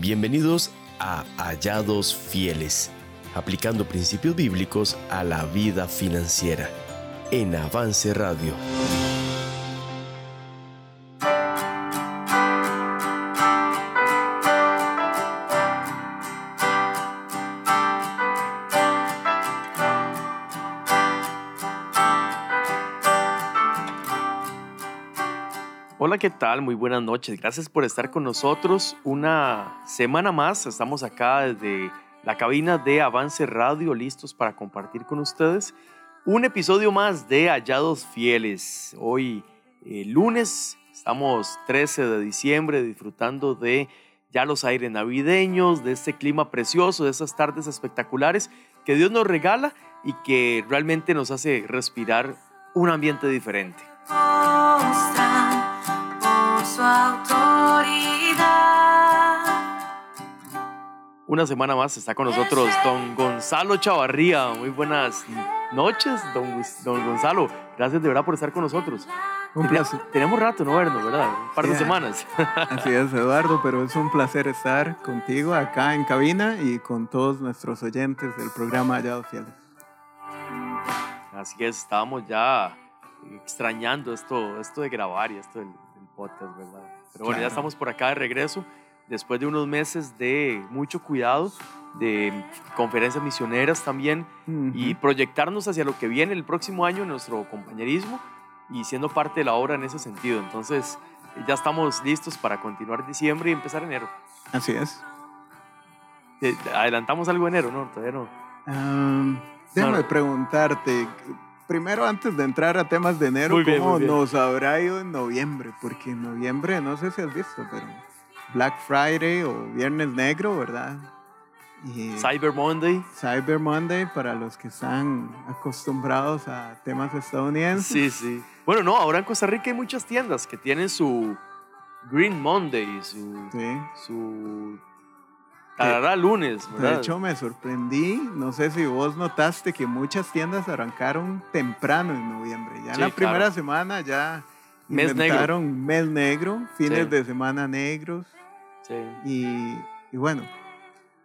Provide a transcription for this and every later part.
Bienvenidos a Hallados Fieles, aplicando principios bíblicos a la vida financiera en Avance Radio. ¿Qué tal? Muy buenas noches. Gracias por estar con nosotros. Una semana más estamos acá desde la cabina de Avance Radio, listos para compartir con ustedes un episodio más de Hallados Fieles. Hoy, eh, lunes, estamos 13 de diciembre disfrutando de ya los aires navideños, de este clima precioso, de esas tardes espectaculares que Dios nos regala y que realmente nos hace respirar un ambiente diferente su autoridad. Una semana más está con nosotros don Gonzalo Chavarría. Muy buenas noches, don, don Gonzalo. Gracias de verdad por estar con nosotros. Un placer. Tenemos rato no vernos, ¿verdad? Un par de semanas. Así es, Eduardo, pero es un placer estar contigo acá en cabina y con todos nuestros oyentes del programa Hallados Fieles. Así es, estábamos ya extrañando esto, esto de grabar y esto del, podcast, ¿verdad? Pero bueno, ya estamos por acá de regreso, después de unos meses de mucho cuidado, de conferencias misioneras también, y proyectarnos hacia lo que viene el próximo año, nuestro compañerismo, y siendo parte de la obra en ese sentido. Entonces, ya estamos listos para continuar diciembre y empezar enero. Así es. Eh, adelantamos algo enero, ¿no? Todavía no. déjame preguntarte, primero antes de entrar a temas de enero, ¿cómo nos habrá ido en noviembre? Porque en noviembre, no sé si has visto, pero Black Friday o Viernes Negro, ¿verdad? Cyber Monday. Cyber Monday para los que están acostumbrados a temas estadounidenses. Sí, sí. Bueno, no, ahora en Costa Rica hay muchas tiendas que tienen su Green Monday, su, su Tarará lunes, De hecho, me sorprendí. No sé si vos notaste que muchas tiendas arrancaron temprano en noviembre. Ya en la primera semana ya mes negro. mes negro, fines de semana negros. Sí. Y, y, bueno,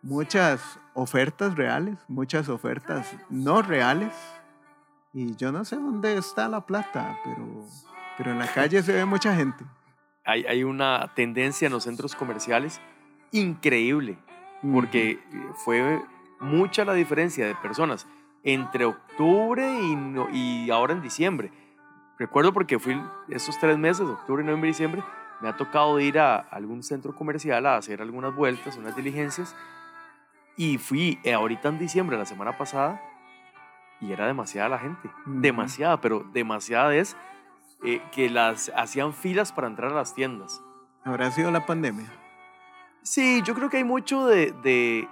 muchas ofertas reales, muchas ofertas no reales. Y yo no sé dónde está la plata, pero, pero en la calle se ve mucha gente. Hay, hay una tendencia en los centros comerciales increíble porque fue mucha la diferencia de personas entre octubre y, y ahora en diciembre. Recuerdo porque fui esos tres meses, octubre, noviembre y diciembre, me ha tocado ir a algún centro comercial a hacer algunas vueltas, unas diligencias, y fui eh, ahorita en diciembre, la semana pasada, y era demasiada la gente, demasiada, pero demasiada es eh, que las hacían filas para entrar a las tiendas. ¿Habrá sido la pandemia? Sí, yo creo que hay mucho de,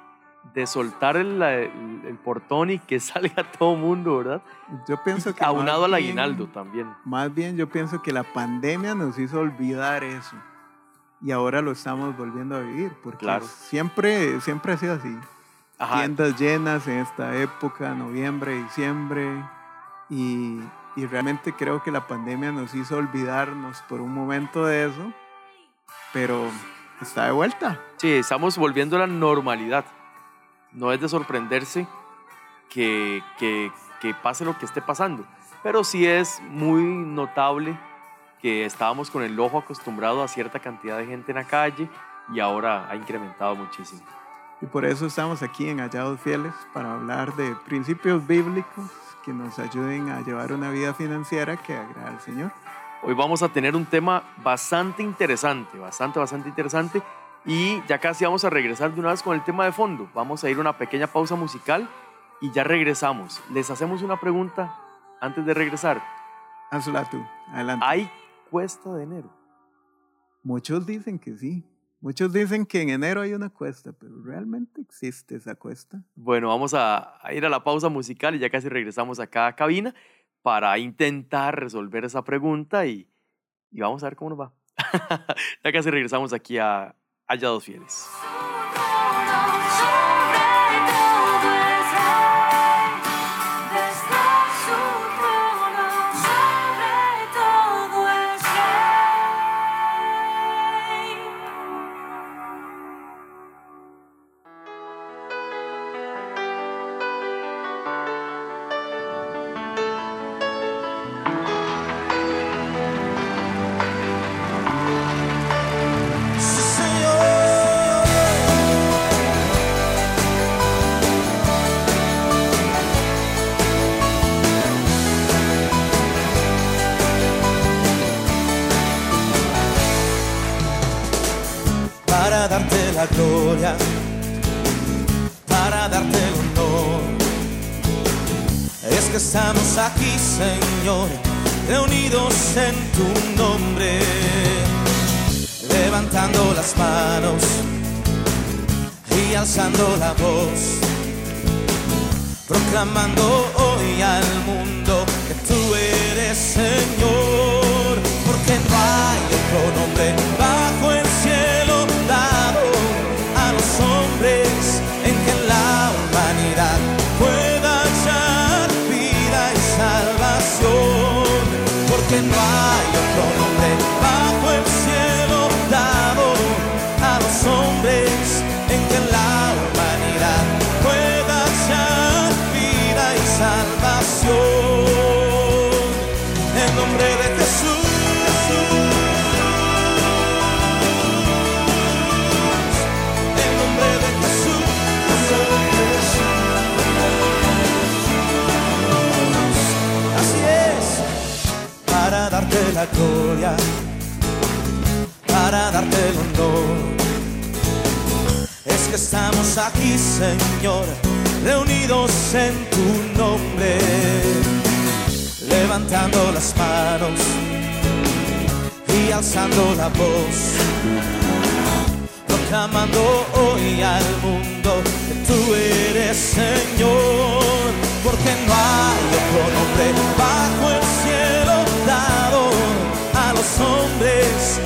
de, soltar el, el, portón y que salga todo mundo, ¿verdad? Yo pienso que... Aunado al aguinaldo también. Más bien yo pienso que la pandemia nos hizo olvidar eso. Y ahora lo estamos volviendo a vivir, porque siempre, siempre ha sido así. Tiendas llenas en esta época, noviembre, diciembre. Y, y realmente creo que la pandemia nos hizo olvidarnos por un momento de eso. Pero está de vuelta. Sí, estamos volviendo a la normalidad. No es de sorprenderse que, que, que pase lo que esté pasando, pero sí es muy notable que estábamos con el ojo acostumbrado a cierta cantidad de gente en la calle y ahora ha incrementado muchísimo. Y por eso estamos aquí en Hallados Fieles para hablar de principios bíblicos que nos ayuden a llevar una vida financiera que agrada al Señor. Hoy vamos a tener un tema bastante interesante, bastante, bastante interesante. Y ya casi vamos a regresar de una vez con el tema de fondo. Vamos a ir a una pequeña pausa musical y ya regresamos. Les hacemos una pregunta antes de regresar. Hazla tú, adelante. ¿Hay cuesta de enero? Muchos dicen que sí. Muchos dicen que en enero hay una cuesta, pero ¿realmente existe esa cuesta? Bueno, vamos a, a ir a la pausa musical y ya casi regresamos acá a cabina para intentar resolver esa pregunta y, y vamos a ver cómo nos va. ya casi regresamos aquí a Hallados Fieles. La gloria, para darte el honor. Es que estamos aquí, Señor, reunidos en tu nombre, levantando las manos y alzando la voz, proclamando hoy al mundo que tú eres Señor, porque no hay otro nombre bajo el la gloria, para darte el honor. Es que estamos aquí, Señor, reunidos en tu nombre, levantando las manos y alzando la voz, proclamando hoy al mundo que tú eres Señor, porque no hay otro nombre bajo hombres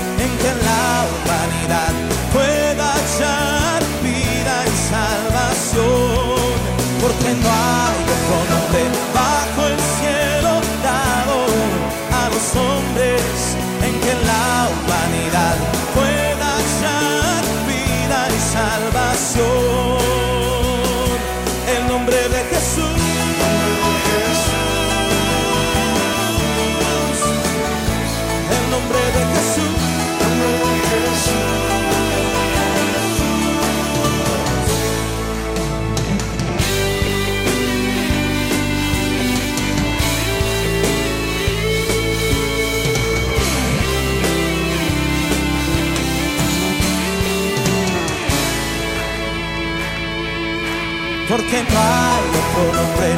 Porque no hay otro nombre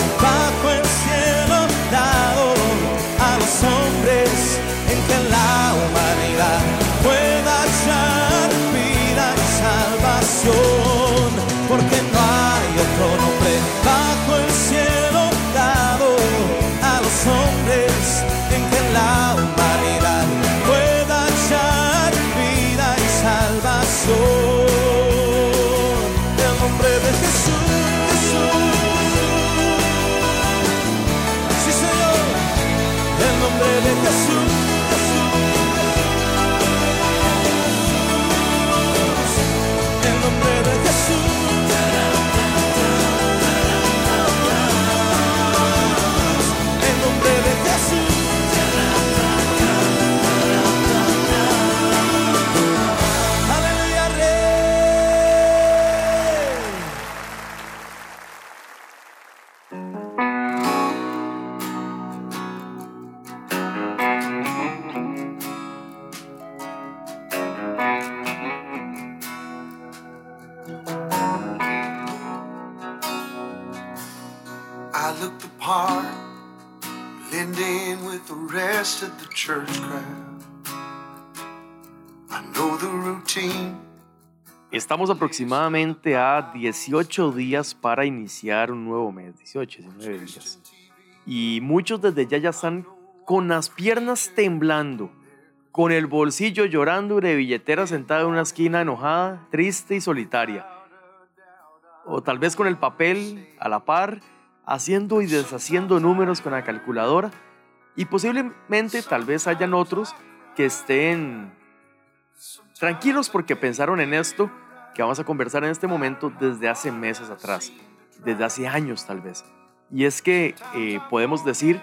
Estamos aproximadamente a 18 días para iniciar un nuevo mes, 18, 19 días. Y muchos desde ya ya están con las piernas temblando, con el bolsillo llorando y de billetera sentada en una esquina enojada, triste y solitaria. O tal vez con el papel a la par, haciendo y deshaciendo números con la calculadora. Y posiblemente tal vez hayan otros que estén tranquilos porque pensaron en esto que vamos a conversar en este momento desde hace meses atrás, desde hace años tal vez. Y es que eh, podemos decir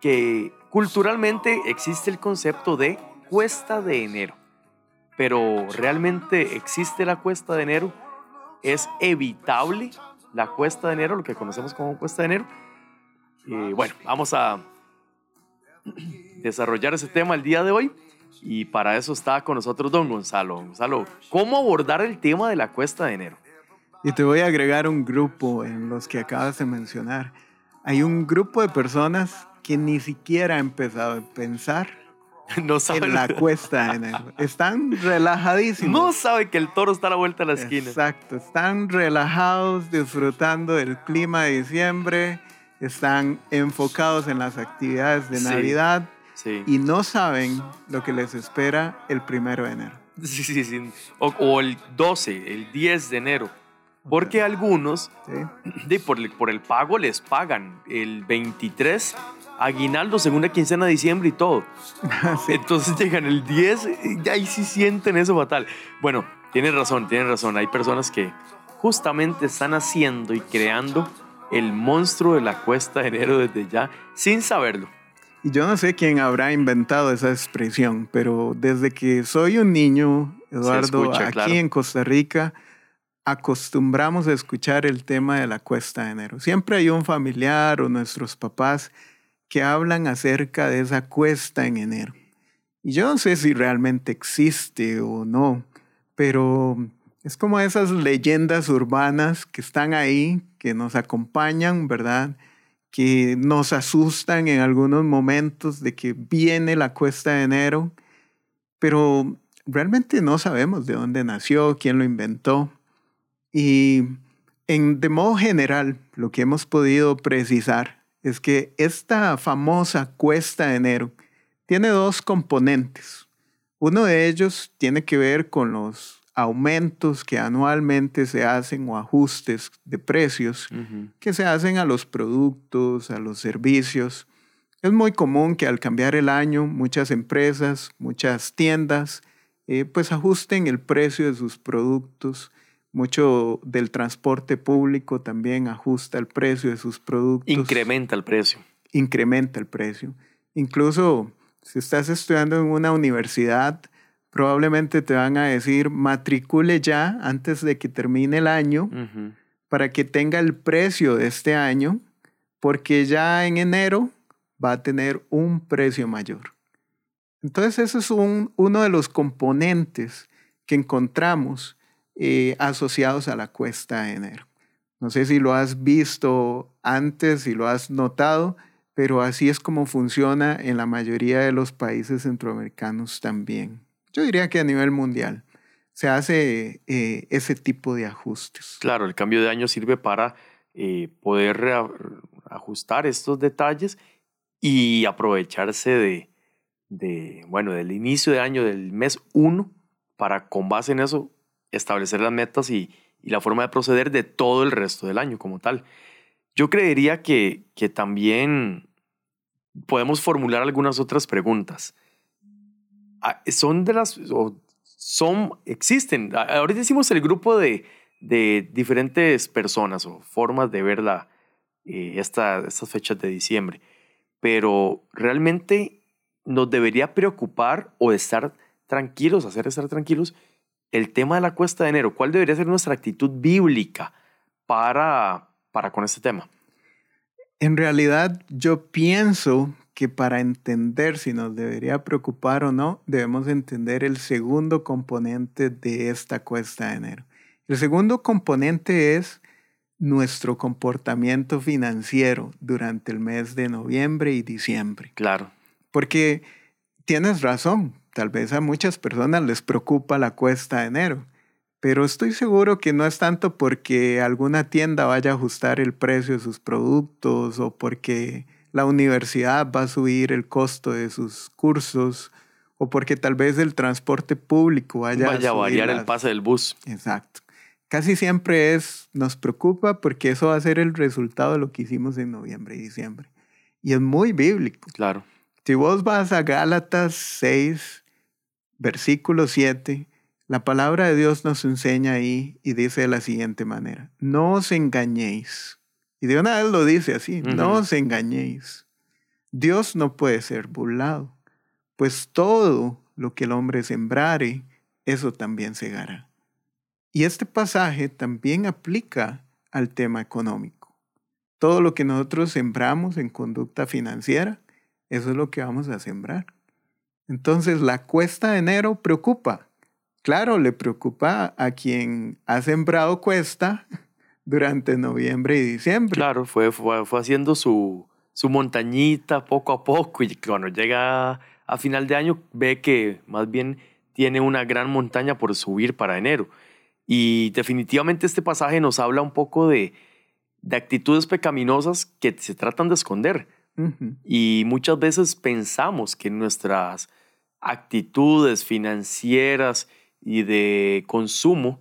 que culturalmente existe el concepto de cuesta de enero, pero realmente existe la cuesta de enero, es evitable la cuesta de enero, lo que conocemos como cuesta de enero. Eh, bueno, vamos a desarrollar ese tema el día de hoy Y para eso está con nosotros don Gonzalo. Gonzalo, ¿cómo abordar el tema de la cuesta de enero? Y te voy a agregar un grupo en los que acabas de mencionar. Hay un grupo de personas que ni siquiera ha empezado a pensar no saben en la cuesta de enero. Están relajadísimos. No sabe que el toro está a la vuelta de la esquina. Exacto, están relajados, disfrutando del clima de diciembre, están enfocados en las actividades de Navidad y no saben lo que les espera el primero de enero. Sí, sí, sí. O, el 12, el 10 de enero. Porque algunos, de, por, el, por el pago, les pagan el 23 aguinaldo, segunda quincena de diciembre y todo. Entonces llegan el 10 y ahí sí sienten eso fatal. Bueno, tienes razón, tienes razón. Hay personas que justamente están haciendo y creando el monstruo de la cuesta de enero desde ya, sin saberlo. Y yo no sé quién habrá inventado esa expresión, pero desde que soy un niño, Eduardo, aquí en Costa Rica, acostumbramos a escuchar el tema de la cuesta de enero. Siempre hay un familiar o nuestros papás que hablan acerca de esa cuesta en enero. Y yo no sé si realmente existe o no, pero es como esas leyendas urbanas que están ahí, que nos acompañan, ¿verdad? Que nos asustan en algunos momentos de que viene la cuesta de enero, pero realmente no sabemos de dónde nació, quién lo inventó. Y en, de modo general, lo que hemos podido precisar es que esta famosa cuesta de enero tiene dos componentes. Uno de ellos tiene que ver con los aumentos que anualmente se hacen o ajustes de precios que se hacen a los productos, a los servicios. Es muy común que al cambiar el año muchas empresas, muchas tiendas, eh, pues ajusten el precio de sus productos mucho del transporte público también ajusta el precio de sus productos. Incrementa el precio. Incrementa el precio. Incluso si estás estudiando en una universidad, probablemente te van a decir matricule ya antes de que termine el año para que tenga el precio de este año, porque ya en enero va a tener un precio mayor. Entonces ese es un, uno de los componentes que encontramos eh, asociados a la cuesta de enero. No sé si lo has visto antes, si lo has notado, pero así es como funciona en la mayoría de los países centroamericanos también. Yo diría que a nivel mundial se hace eh, ese tipo de ajustes. Claro, el cambio de año sirve para eh, poder ajustar estos detalles y aprovecharse de, bueno, del inicio de año del mes 1 para con base en eso establecer las metas y, la forma de proceder de todo el resto del año como tal. Yo creería que, que también podemos formular algunas otras preguntas. Ah, son de las, son, existen, ahorita decimos el grupo de, de diferentes personas o formas de ver la, eh, esta, estas fechas de diciembre, pero realmente nos debería preocupar o estar tranquilos, hacer estar tranquilos el tema de la cuesta de enero, ¿cuál debería ser nuestra actitud bíblica para, para con este tema? En realidad, yo pienso que para entender si nos debería preocupar o no, debemos entender el segundo componente de esta cuesta de enero. El segundo componente es nuestro comportamiento financiero durante el mes de noviembre y diciembre. Claro. Porque tienes razón, Tal vez a muchas personas les preocupa la cuesta de enero, pero estoy seguro que no es tanto porque alguna tienda vaya a ajustar el precio de sus productos o porque la universidad va a subir el costo de sus cursos o porque tal vez el transporte público vaya, a, variar el pase del bus. Exacto. Casi siempre es, nos preocupa porque eso va a ser el resultado de lo que hicimos en noviembre y diciembre. Y es muy bíblico. Claro. Si vos vas a Gálatas 6, versículo 7, la palabra de Dios nos enseña ahí y dice de la siguiente manera, no os engañéis. Y de una vez lo dice así, no os engañéis. Dios no puede ser burlado, pues todo lo que el hombre sembrare, eso también segará. Y este pasaje también aplica al tema económico. Todo lo que nosotros sembramos en conducta financiera, eso es lo que vamos a sembrar. Entonces la cuesta de enero preocupa. Claro, le preocupa a quien ha sembrado cuesta durante noviembre y diciembre. Claro, fue, fue, haciendo su, su montañita poco a poco y cuando llega a final de año ve que más bien tiene una gran montaña por subir para enero. Y definitivamente este pasaje nos habla un poco de, de actitudes pecaminosas que se tratan de esconder. Y muchas veces pensamos que nuestras actitudes financieras y de consumo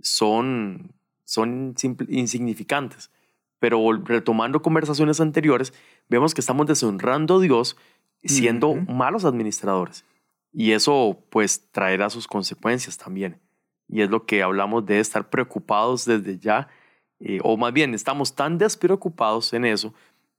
son, son insignificantes. Pero retomando conversaciones anteriores, vemos que estamos deshonrando a Dios siendo malos administradores. Y eso pues traerá sus consecuencias también. Y es lo que hablamos de estar preocupados desde ya, eh, o más bien estamos tan despreocupados en eso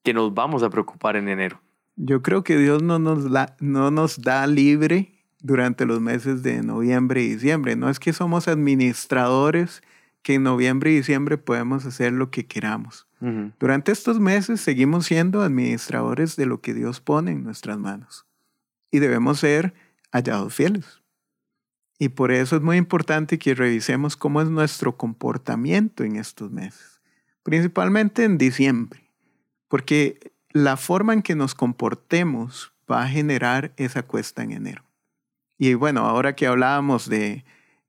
que nos vamos a preocupar en enero. Yo creo que Dios no nos, no nos da libre durante los meses de noviembre y diciembre. No es que somos administradores que en noviembre y diciembre podemos hacer lo que queramos. Durante estos meses seguimos siendo administradores de lo que Dios pone en nuestras manos y debemos ser hallados fieles. Y por eso es muy importante que revisemos cómo es nuestro comportamiento en estos meses, principalmente en diciembre, porque la forma en que nos comportemos va a generar esa cuesta en enero. Y bueno, ahora que hablábamos de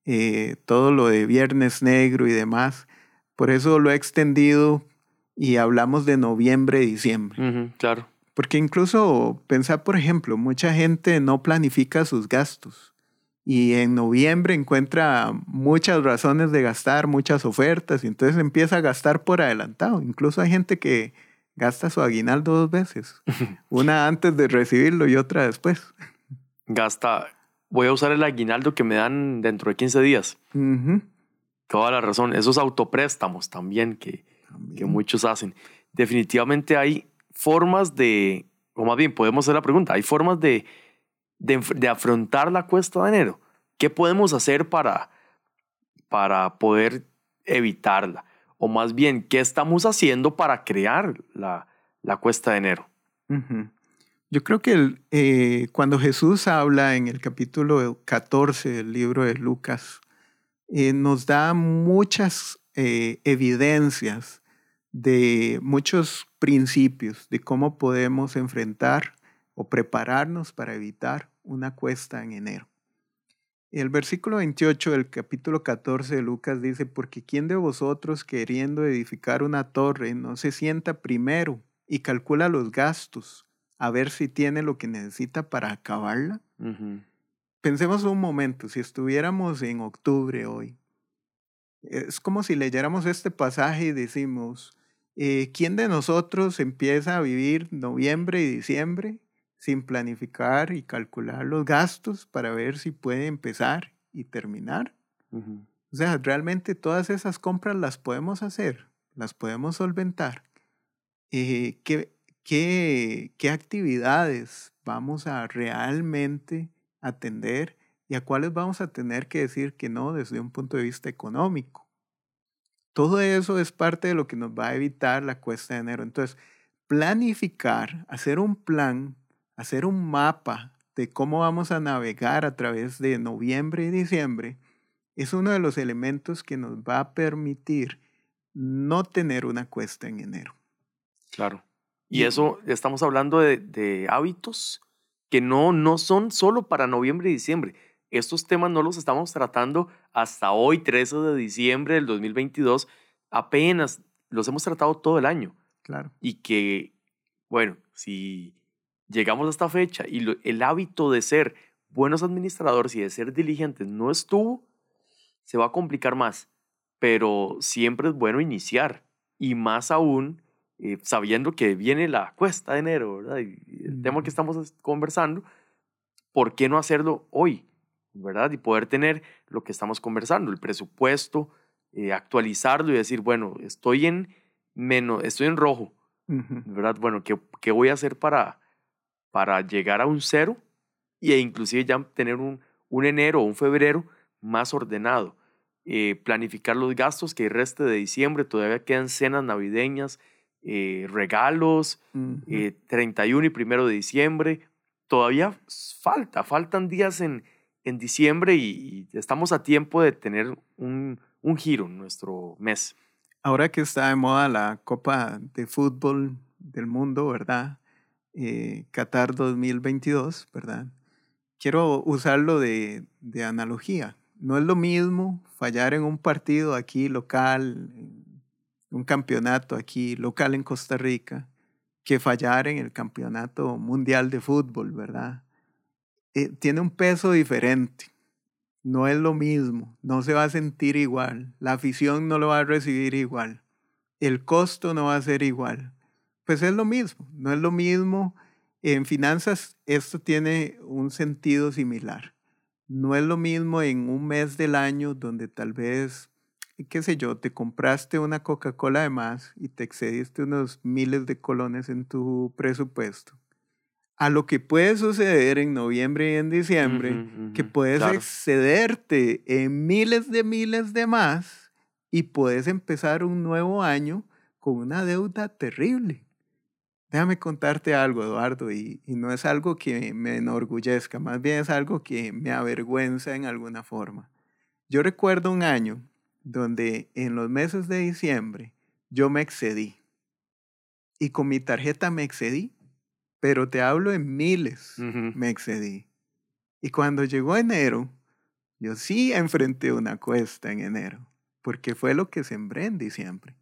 eh, todo lo de Viernes Negro y demás, por eso lo he extendido y hablamos de noviembre, diciembre. claro. Porque incluso pensar, por ejemplo, mucha gente no planifica sus gastos y en noviembre encuentra muchas razones de gastar, muchas ofertas y entonces empieza a gastar por adelantado. Incluso hay gente que gasta su aguinaldo dos veces, una antes de recibirlo y otra después. Gasta, voy a usar el aguinaldo que me dan dentro de 15 días. Toda la razón. Esos autopréstamos también que, que muchos hacen. Definitivamente hay formas de, o más bien podemos hacer la pregunta, hay formas de, de, afrontar la cuesta de enero. ¿Qué podemos hacer para, para poder evitarla? O más bien, ¿qué estamos haciendo para crear la, la cuesta de enero? Yo creo que eh, cuando Jesús habla en el capítulo 14 del libro de Lucas, eh, nos da muchas eh, evidencias de muchos principios de cómo podemos enfrentar o prepararnos para evitar una cuesta en enero. El versículo 28 del capítulo 14 de Lucas dice, porque ¿quién de vosotros queriendo edificar una torre no se sienta primero y calcula los gastos a ver si tiene lo que necesita para acabarla? Pensemos un momento, si estuviéramos en octubre hoy, es como si leyéramos este pasaje y decimos, eh, ¿quién de nosotros empieza a vivir noviembre y diciembre sin planificar y calcular los gastos para ver si puede empezar y terminar? O sea, realmente todas esas compras las podemos hacer, las podemos solventar. Eh, ¿qué, qué, qué actividades vamos a realmente atender y a cuáles vamos a tener que decir que no desde un punto de vista económico. Todo eso es parte de lo que nos va a evitar la cuesta de enero. Entonces, planificar, hacer un plan, hacer un mapa de cómo vamos a navegar a través de noviembre y diciembre, es uno de los elementos que nos va a permitir no tener una cuesta en enero. Claro. Y eso, estamos hablando de, hábitos que no, no son solo para noviembre y diciembre. Estos temas no los estamos tratando hasta hoy, 13 de diciembre del 2022. Apenas los hemos tratado todo el año. Claro. Y que, bueno, si llegamos a esta fecha y el hábito de ser buenos administradores y de ser diligentes no estuvo, se va a complicar más. Pero siempre es bueno iniciar. Y más aún eh, sabiendo que viene la cuesta de enero, ¿verdad? Y el tema que estamos conversando, ¿por qué no hacerlo hoy? ¿Verdad? Y poder tener lo que estamos conversando, el presupuesto, eh, actualizarlo y decir, bueno, estoy en menos, estoy en rojo, ¿verdad? Bueno, ¿qué, ¿qué, voy a hacer para, para llegar a un cero e inclusive ya tener un, un enero o un febrero más ordenado? Eh, planificar los gastos que reste de diciembre, todavía quedan cenas navideñas, eh, regalos, 31 eh, y 1 de diciembre, todavía falta, faltan días en, en diciembre y, estamos a tiempo de tener un, un giro en nuestro mes. Ahora que está de moda la Copa de Fútbol del Mundo, ¿verdad? Eh, Qatar 2022, ¿verdad? Quiero usarlo de, analogía. No es lo mismo fallar en un partido aquí local, un campeonato aquí local en Costa Rica, que fallar en el campeonato mundial de fútbol, ¿verdad? Eh, tiene un peso diferente. No es lo mismo, no se va a sentir igual, la afición no lo va a recibir igual, el costo no va a ser igual. Pues es lo mismo, no es lo mismo. En finanzas esto tiene un sentido similar. No es lo mismo en un mes del año donde tal vez qué sé yo, te compraste una Coca-Cola de más y te excediste unos miles de colones en tu presupuesto. A lo que puede suceder en noviembre y en diciembre, que puedes excederte en miles de miles de más y puedes empezar un nuevo año con una deuda terrible. Déjame contarte algo, Eduardo, y, y, no es algo que me enorgullezca, más bien es algo que me avergüenza en alguna forma. Yo recuerdo un año donde en los meses de diciembre yo me excedí. Y con mi tarjeta me excedí, pero te hablo en miles, me excedí. Y cuando llegó enero, yo sí enfrenté una cuesta en enero, porque fue lo que sembré en diciembre.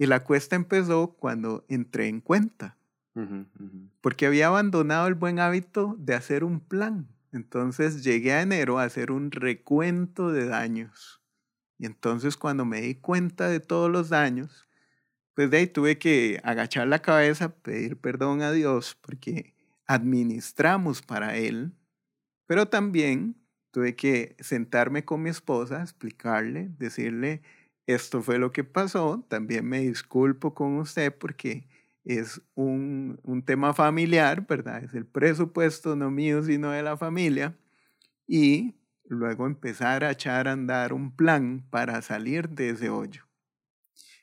Y la cuesta empezó cuando entré en cuenta, porque había abandonado el buen hábito de hacer un plan. Entonces llegué a enero a hacer un recuento de daños. Y entonces cuando me di cuenta de todos los daños, pues de ahí tuve que agachar la cabeza, pedir perdón a Dios porque administramos para Él, pero también tuve que sentarme con mi esposa, explicarle, decirle, esto fue lo que pasó, también me disculpo con usted porque es un, un tema familiar, ¿verdad? Es el presupuesto no mío, sino de la familia. Y luego empezar a echar a andar un plan para salir de ese hoyo.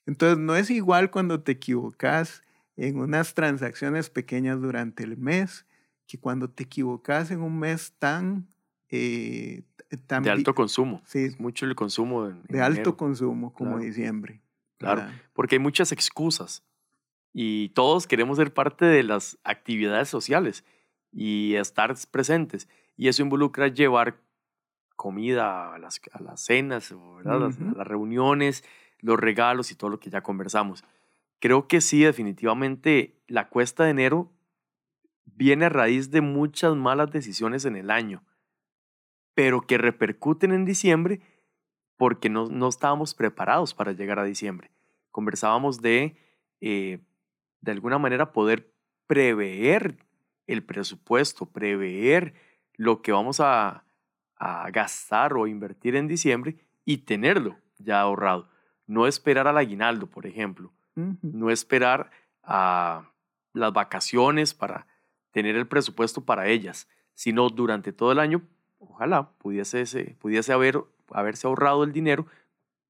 Entonces no es igual cuando te equivocas en unas transacciones pequeñas durante el mes que cuando te equivocas en un mes tan... Eh, de alto consumo. Sí. Es mucho el consumo. de alto consumo como diciembre. Claro, porque hay muchas excusas y todos queremos ser parte de las actividades sociales y estar presentes. Y eso involucra llevar comida, a las, a las cenas, ¿verdad? las, las, reuniones, los regalos y todo lo que ya conversamos. Creo que sí, definitivamente la cuesta de enero viene a raíz de muchas malas decisiones en el año, pero que repercuten en diciembre porque no, no estábamos preparados para llegar a diciembre. Conversábamos de, eh, de alguna manera, poder prever el presupuesto, prever lo que vamos a, a gastar o invertir en diciembre y tenerlo ya ahorrado. No esperar al aguinaldo, por ejemplo. No esperar a las vacaciones para tener el presupuesto para ellas, sino durante todo el año, ojalá pudiese, pudiese haber, haberse ahorrado el dinero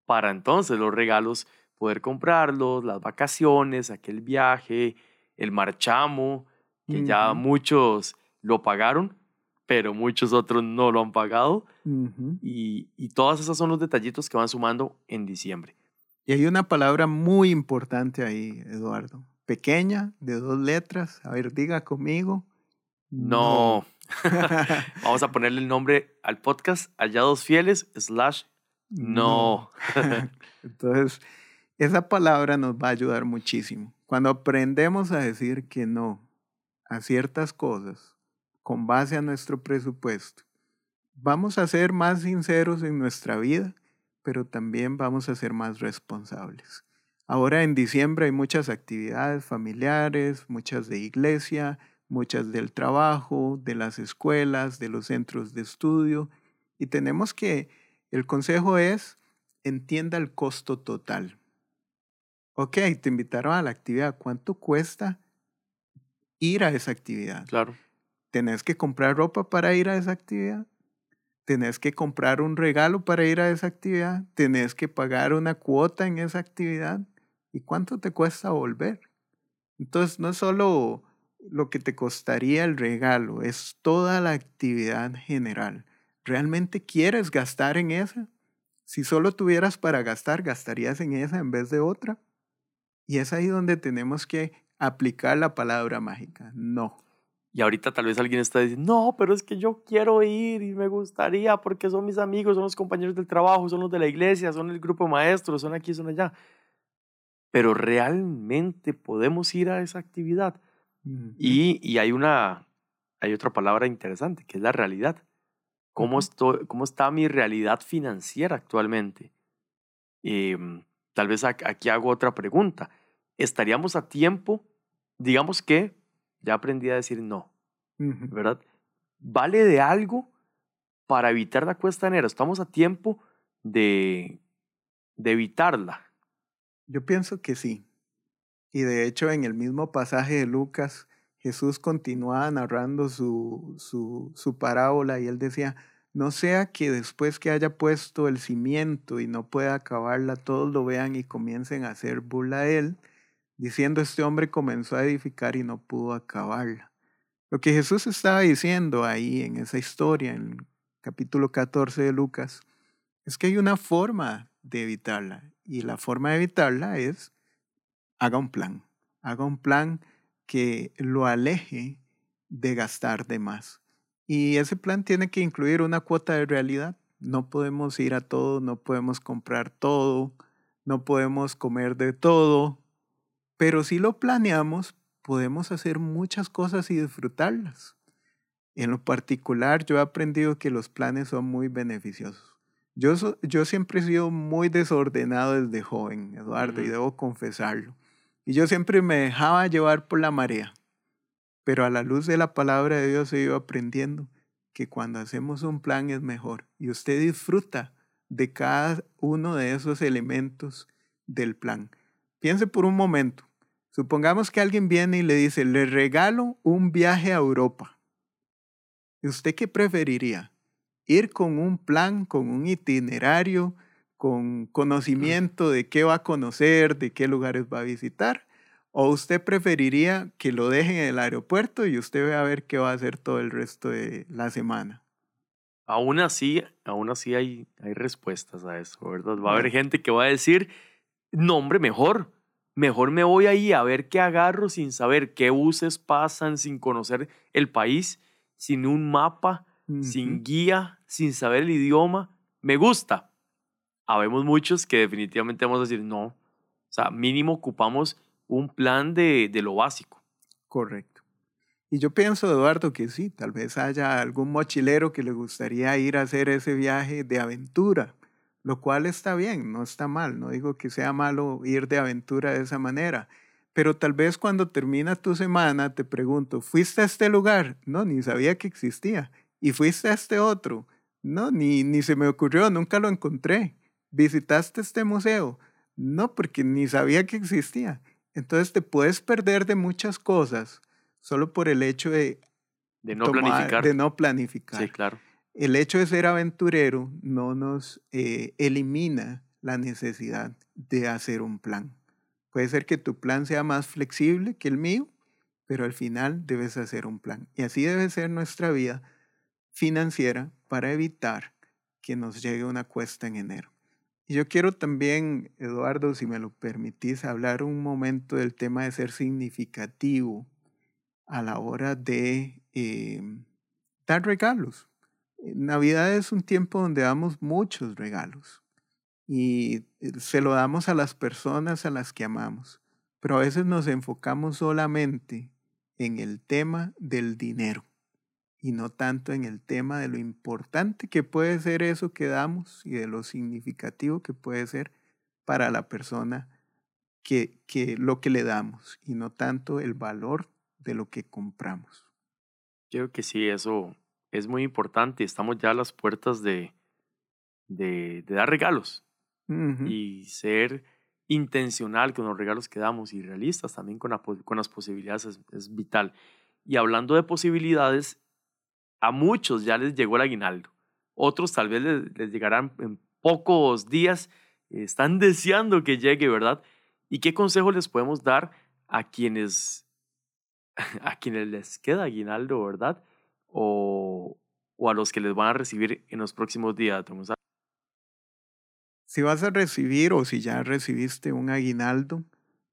para entonces los regalos poder comprarlos, las vacaciones, aquel viaje, el marchamo, que ya muchos lo pagaron, pero muchos otros no lo han pagado. y, y todas esas son los detallitos que van sumando en diciembre. Y hay una palabra muy importante ahí, Eduardo. Pequeña, de dos letras. A ver, diga conmigo. No. Vamos a ponerle el nombre al podcast, Hallados Fieles, slash no. Entonces, esa palabra nos va a ayudar muchísimo. Cuando aprendemos a decir que no a ciertas cosas, con base a nuestro presupuesto. Vamos a ser más sinceros en nuestra vida, pero también vamos a ser más responsables. Ahora en diciembre hay muchas actividades familiares, muchas de iglesia, muchas del trabajo, de las escuelas, de los centros de estudio, y tenemos que, el consejo es, entienda el costo total. Ok, te invitaron a la actividad, ¿cuánto cuesta ir a esa actividad? Claro tenés que comprar ropa para ir a esa actividad, tenés que comprar un regalo para ir a esa actividad, tenés que pagar una cuota en esa actividad. ¿Y cuánto te cuesta volver? Entonces, no es solo lo que te costaría el regalo, es toda la actividad general. ¿Realmente quieres gastar en esa? Si solo tuvieras para gastar, gastarías en esa en vez de otra. Y es ahí donde tenemos que aplicar la palabra mágica. No. Y ahorita tal vez alguien está diciendo, no, pero es que yo quiero ir y me gustaría porque son mis amigos, son los compañeros del trabajo, son los de la iglesia, son el grupo maestro, son aquí, son allá. Pero realmente podemos ir a esa actividad. Y, y, hay, una, hay otra palabra interesante, que es la realidad. ¿Cómo, estoy, cómo está mi realidad financiera actualmente? Em, tal vez aquí hago otra pregunta. ¿Estaríamos a tiempo? Digamos que ya aprendí a decir no, ¿verdad? ¿Vale de algo para evitar la cuesta enero? ¿Estamos a tiempo de, de evitarla? Yo pienso que sí. Y de hecho en el mismo pasaje de Lucas, Jesús continuaba narrando su, su, su parábola y él decía, no sea que después que haya puesto el cimiento y no pueda acabarla, todos lo vean y comiencen a hacer burla a él diciendo este hombre comenzó a edificar y no pudo acabarla. Lo que Jesús estaba diciendo ahí en esa historia, en el capítulo 14 de Lucas, es que hay una forma de evitarla. Y la forma de evitarla es, haga un plan, haga un plan que lo aleje de gastar de más. Y ese plan tiene que incluir una cuota de realidad. No podemos ir a todo, no podemos comprar todo, no podemos comer de todo, pero si lo planeamos, podemos hacer muchas cosas y disfrutarlas. En lo particular, yo he aprendido que los planes son muy beneficiosos. Yo, yo siempre he sido muy desordenado desde joven, Eduardo, y debo confesarlo. Y yo siempre me dejaba llevar por la marea. Pero a la luz de la palabra de Dios he ido aprendiendo que cuando hacemos un plan es mejor. Y usted disfruta de cada uno de esos elementos del plan. Piense por un momento, Supongamos que alguien viene y le dice, le regalo un viaje a Europa. ¿Y usted qué preferiría? ¿Ir con un plan, con un itinerario, con conocimiento de qué va a conocer, de qué lugares va a visitar? ¿O usted preferiría que lo dejen en el aeropuerto y usted vea a ver qué va a hacer todo el resto de la semana? Aún así, aún así hay, hay respuestas a eso, ¿verdad? Va a haber gente que va a decir, no, hombre, mejor mejor me voy ahí a ver qué agarro sin saber qué buses pasan, sin conocer el país, sin un mapa, sin guía, sin saber el idioma. Me gusta. Habemos muchos que definitivamente vamos a decir no. O sea, mínimo ocupamos un plan de, de lo básico. Correcto. Y yo pienso, Eduardo, que sí, tal vez haya algún mochilero que le gustaría ir a hacer ese viaje de aventura lo cual está bien, no está mal, no digo que sea malo ir de aventura de esa manera, pero tal vez cuando termina tu semana te pregunto, ¿fuiste a este lugar? No, ni sabía que existía. ¿Y fuiste a este otro? No, ni, ni se me ocurrió, nunca lo encontré. ¿Visitaste este museo? No, porque ni sabía que existía. Entonces te puedes perder de muchas cosas solo por el hecho de, de no planificar. De no planificar. Sí, claro el hecho de ser aventurero no nos eh, elimina la necesidad de hacer un plan. Puede ser que tu plan sea más flexible que el mío, pero al final debes hacer un plan. Y así debe ser nuestra vida financiera para evitar que nos llegue una cuesta en enero. Y yo quiero también, Eduardo, si me lo permitís, hablar un momento del tema de ser significativo a la hora de eh, dar regalos. Navidad es un tiempo donde damos muchos regalos y eh, se lo damos a las personas a las que amamos, pero a veces nos enfocamos solamente en el tema del dinero y no tanto en el tema de lo importante que puede ser eso que damos y de lo significativo que puede ser para la persona que, que lo que le damos y no tanto el valor de lo que compramos. Creo que sí, eso es muy importante. Estamos ya a las puertas de, de, dar regalos y ser intencional con los regalos que damos y realistas también con, con las posibilidades es, vital. Y hablando de posibilidades, a muchos ya les llegó el aguinaldo. Otros tal vez les, llegarán en pocos días. Están deseando que llegue, ¿verdad? ¿Y qué consejo les podemos dar a quienes a quienes les queda aguinaldo, ¿verdad? O, o a los que les van a recibir en los próximos días, Si vas a recibir o si ya recibiste un aguinaldo,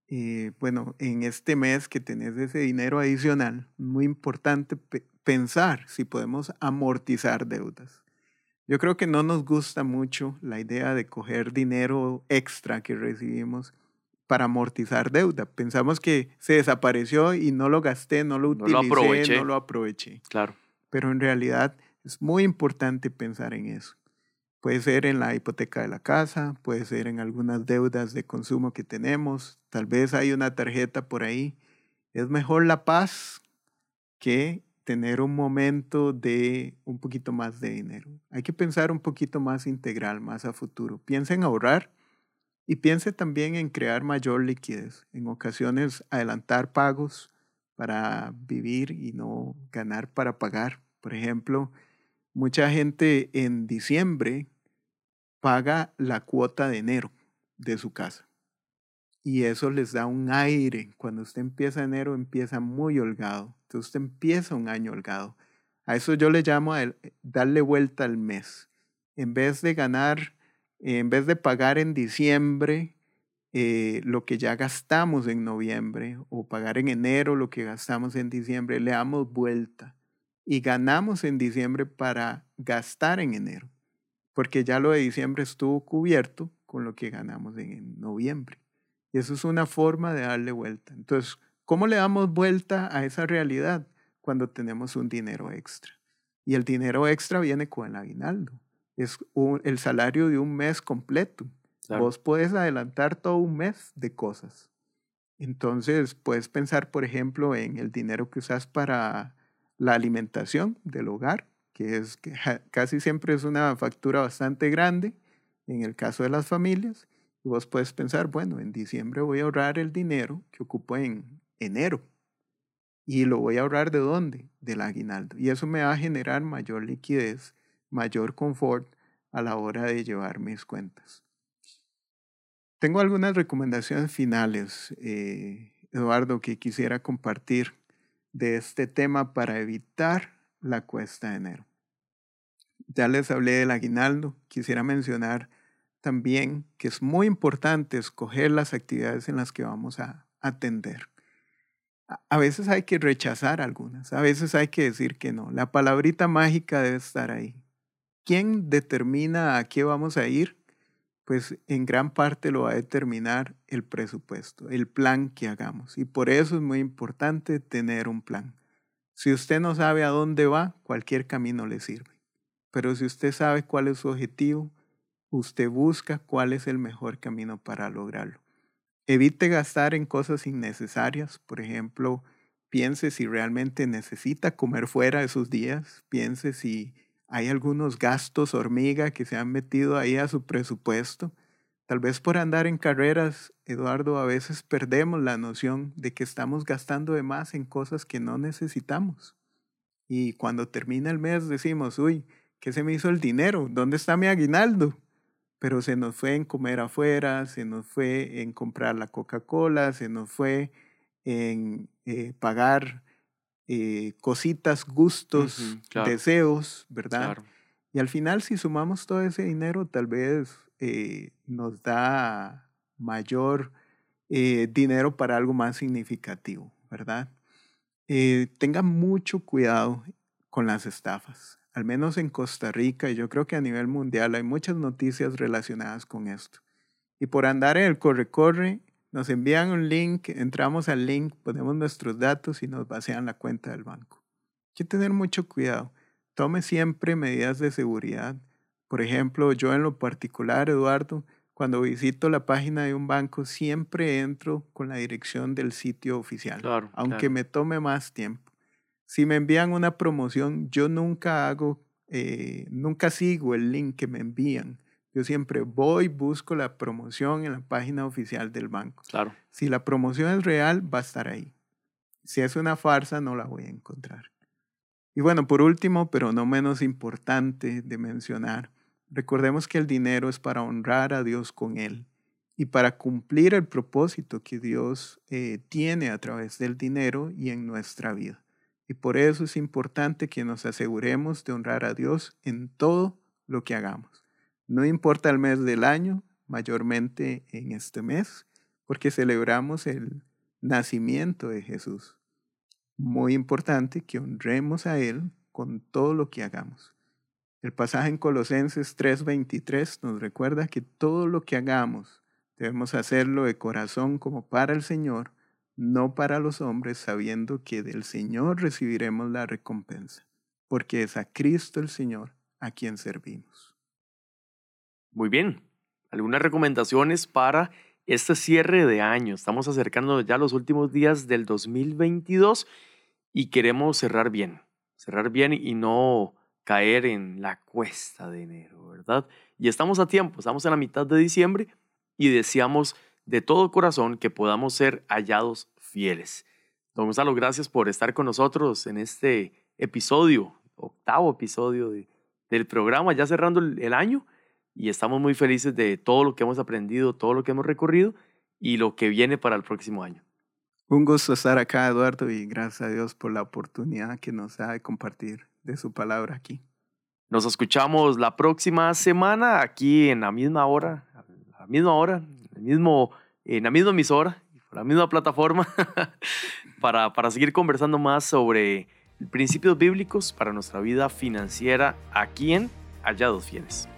eh, bueno, en este mes que tenés ese dinero adicional, muy importante pensar si podemos amortizar deudas. Yo creo que no nos gusta mucho la idea de coger dinero extra que recibimos para amortizar deuda. Pensamos que se desapareció y no lo gasté, no lo utilicé, no lo aproveché. Claro. Pero en realidad es muy importante pensar en eso. Puede ser en la hipoteca de la casa, puede ser en algunas deudas de consumo que tenemos, tal vez hay una tarjeta por ahí. Es mejor la paz que tener un momento de un poquito más de dinero. Hay que pensar un poquito más integral, más a futuro. Piensa en ahorrar y piense también en crear mayor liquidez. En ocasiones adelantar pagos para vivir y no ganar para pagar. Por ejemplo, mucha gente en diciembre paga la cuota de enero de su casa. Y eso les da un aire. Cuando usted empieza enero, empieza muy holgado. Entonces usted empieza un año holgado. A eso yo le llamo darle vuelta al mes. En vez de ganar, en vez de pagar en diciembre eh, lo que ya gastamos en noviembre o pagar en enero lo que gastamos en diciembre, le damos vuelta y ganamos en diciembre para gastar en enero, porque ya lo de diciembre estuvo cubierto con lo que ganamos en noviembre. Y eso es una forma de darle vuelta. Entonces, ¿cómo le damos vuelta a esa realidad cuando tenemos un dinero extra? Y el dinero extra viene con el aguinaldo. Es el salario de un mes completo. Vos puedes adelantar todo un mes de cosas. Entonces, puedes pensar, por ejemplo, en el dinero que usas para la alimentación del hogar, que es casi siempre es una factura bastante grande en el caso de las familias. Y vos puedes pensar, bueno, en diciembre voy a ahorrar el dinero que ocupo en enero. ¿Y lo voy a ahorrar de dónde? Del aguinaldo. Y eso me va a generar mayor liquidez, mayor confort a la hora de llevar mis cuentas. Tengo algunas recomendaciones finales, eh, Eduardo, que quisiera compartir de este tema para evitar la cuesta de enero. Ya les hablé del aguinaldo, quisiera mencionar también que es muy importante escoger las actividades en las que vamos a atender. A veces hay que rechazar algunas, a veces hay que decir que no. La palabrita mágica debe estar ahí. ¿Quién determina a qué vamos a ir? Pues en gran parte lo va a determinar el presupuesto, el plan que hagamos. Y por eso es muy importante tener un plan. Si usted no sabe a dónde va, cualquier camino le sirve. Pero si usted sabe cuál es su objetivo, usted busca cuál es el mejor camino para lograrlo. Evite gastar en cosas innecesarias, por ejemplo, piense si realmente necesita comer fuera esos días, piense si hay algunos gastos hormiga que se han metido ahí a su presupuesto. Tal vez por andar en carreras, Eduardo, a veces perdemos la noción de que estamos gastando de más en cosas que no necesitamos. Y cuando termina el mes decimos, uy, ¿qué se me hizo el dinero? ¿Dónde está mi aguinaldo? pero se nos fue en comer afuera, se nos fue en comprar la Coca-Cola, se nos fue en eh, pagar eh, cositas, gustos, deseos, ¿verdad? Y al final, si sumamos todo ese dinero, tal vez eh, nos da mayor dinero para algo más significativo, ¿verdad? tenga mucho cuidado con las estafas al menos en Costa Rica, y yo creo que a nivel mundial hay muchas noticias relacionadas con esto. Y por andar en el corre-corre, nos envían un link, entramos al link, ponemos nuestros datos y nos vacían la cuenta del banco. Hay que tener mucho cuidado. Tome siempre medidas de seguridad. Por ejemplo, yo en lo particular, Eduardo, cuando visito la página de un banco, siempre entro con la dirección del sitio oficial, aunque me tome más tiempo si me envían una promoción, yo nunca hago, eh, nunca sigo el link que me envían. Yo siempre voy, busco la promoción en la página oficial del banco. Claro. Si la promoción es real, va a estar ahí. Si es una farsa, no la voy a encontrar. Y bueno, por último, pero no menos importante de mencionar, recordemos que el dinero es para honrar a Dios con él. y para cumplir el propósito que Dios eh, tiene a través del dinero y en nuestra vida. Y por eso es importante que nos aseguremos de honrar a Dios en todo lo que hagamos. No importa el mes del año, mayormente en este mes, porque celebramos el nacimiento de Jesús. Muy importante que honremos a Él con todo lo que hagamos. El pasaje en Colosenses 3:23 nos recuerda que todo lo que hagamos debemos hacerlo de corazón como para el Señor, no para los hombres, sabiendo que del Señor recibiremos la recompensa, porque es a Cristo el Señor a quien servimos. Muy bien, algunas recomendaciones para este cierre de año. Estamos acercando ya los últimos días del 2022 y queremos cerrar bien, cerrar bien y no caer en la cuesta de enero, ¿verdad? Y estamos a tiempo, estamos en la mitad de diciembre y deseamos de todo corazón que podamos ser hallados fieles. Don Gonzalo, gracias por estar con nosotros en este episodio, octavo episodio del programa, ya cerrando el año y estamos muy felices de todo lo que hemos aprendido, todo lo que hemos recorrido y lo que viene para el próximo año. Un gusto estar acá, Eduardo, y gracias a Dios por la oportunidad que nos da de compartir de su palabra aquí. Nos escuchamos la próxima semana aquí en la misma hora, la misma hora, en, el mismo, en la misma emisora, la misma plataforma, para, para seguir conversando más sobre principios bíblicos para nuestra vida financiera aquí en Hallados Fieles.